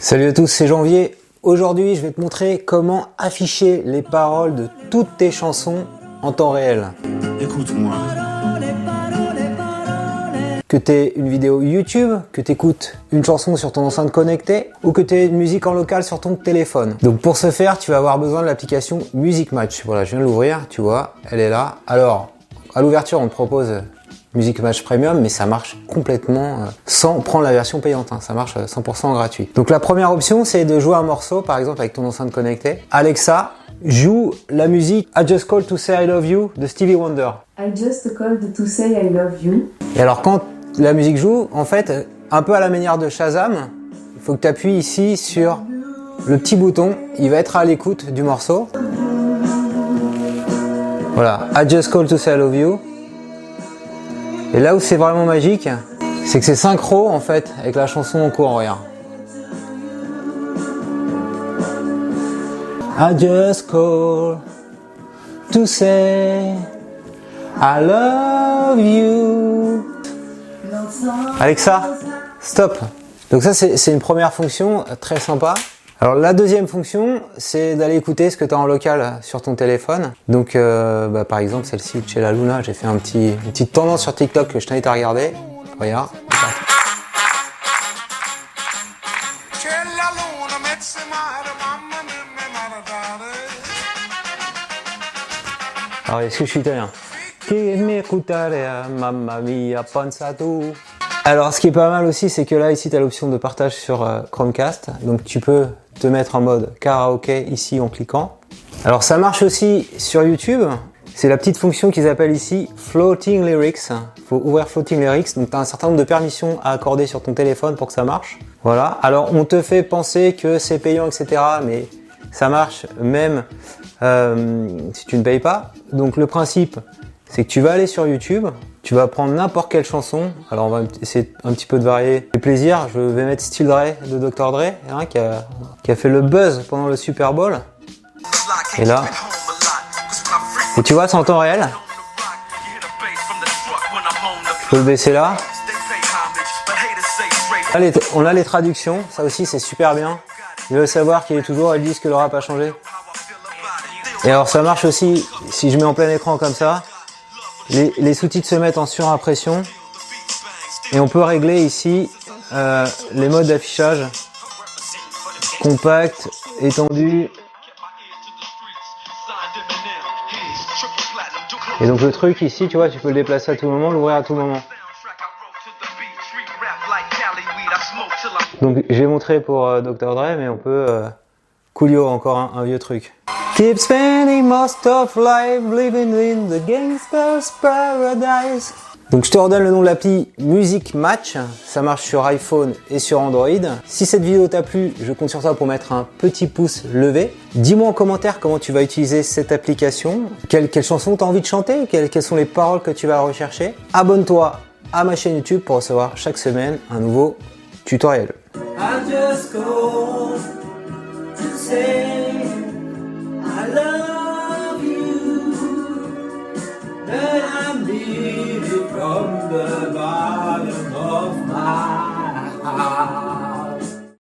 Salut à tous, c'est Janvier. Aujourd'hui, je vais te montrer comment afficher les paroles de toutes tes chansons en temps réel. Écoute-moi. Que tu aies une vidéo YouTube, que tu écoutes une chanson sur ton enceinte connectée ou que tu aies une musique en local sur ton téléphone. Donc pour ce faire, tu vas avoir besoin de l'application Music Match. Voilà, je viens de l'ouvrir, tu vois, elle est là. Alors, à l'ouverture, on te propose Music Match Premium, mais ça marche complètement euh, sans prendre la version payante. hein. Ça marche euh, 100% gratuit. Donc la première option, c'est de jouer un morceau, par exemple avec ton enceinte connectée. Alexa, joue la musique I Just Called to Say I Love You de Stevie Wonder. I just called to say I love you. Et alors quand la musique joue, en fait, un peu à la manière de Shazam, il faut que tu appuies ici sur le petit bouton, il va être à l'écoute du morceau. Voilà, I just called to say I love you. Et là où c'est vraiment magique, c'est que c'est synchro en fait avec la chanson en cours, regarde. I just call to say I love you. Alexa, stop. Donc ça c'est une première fonction euh, très sympa. Alors la deuxième fonction, c'est d'aller écouter ce que tu as en local sur ton téléphone. Donc euh, bah, par exemple celle-ci chez la Luna, j'ai fait une petite tendance sur TikTok que je t'invite à regarder. Regarde. Alors est-ce que je suis italien? Alors ce qui est pas mal aussi, c'est que là ici tu as l'option de partage sur euh, Chromecast. Donc tu peux te mettre en mode karaoké ici en cliquant. Alors ça marche aussi sur YouTube. C'est la petite fonction qu'ils appellent ici Floating Lyrics. faut ouvrir Floating Lyrics. Donc tu as un certain nombre de permissions à accorder sur ton téléphone pour que ça marche. Voilà. Alors on te fait penser que c'est payant, etc. Mais ça marche même euh, si tu ne payes pas. Donc le principe, c'est que tu vas aller sur YouTube, tu vas prendre n'importe quelle chanson. Alors on va essayer un petit peu de varier les plaisirs. Je vais mettre Still Dre de Dr Dre, hein, qui, a, fait le buzz pendant le Super Bowl. Et là, et tu vois, c'est en temps réel. Je peux le baisser là. Les- on a les traductions, ça aussi c'est super bien. Ils veulent savoir qu'il est toujours, ils disent que le rap a changé. Et alors ça marche aussi si je mets en plein écran comme ça. Les, les sous-titres se mettent en surimpression. Et on peut régler ici euh, les modes d'affichage. Compact, étendu. Et donc le truc ici, tu vois, tu peux le déplacer à tout moment, l'ouvrir à tout moment. Donc j'ai montré pour euh, Dr Dre, mais on peut euh, encore un vieux truc. Keep spending most of life living in the gangster's paradise. Donc je te redonne le nom de l'appli Music Match, ça marche sur iPhone et sur Android. Si cette vidéo t'a plu, je compte sur toi pour mettre un petit pouce levé. Dis-moi en commentaire comment tu vas utiliser cette application, quelle, quelle chanson tu as envie de chanter, quelles, quelles sont les paroles que tu vas rechercher? Abonne-toi à ma chaîne YouTube pour recevoir chaque semaine un nouveau tutoriel.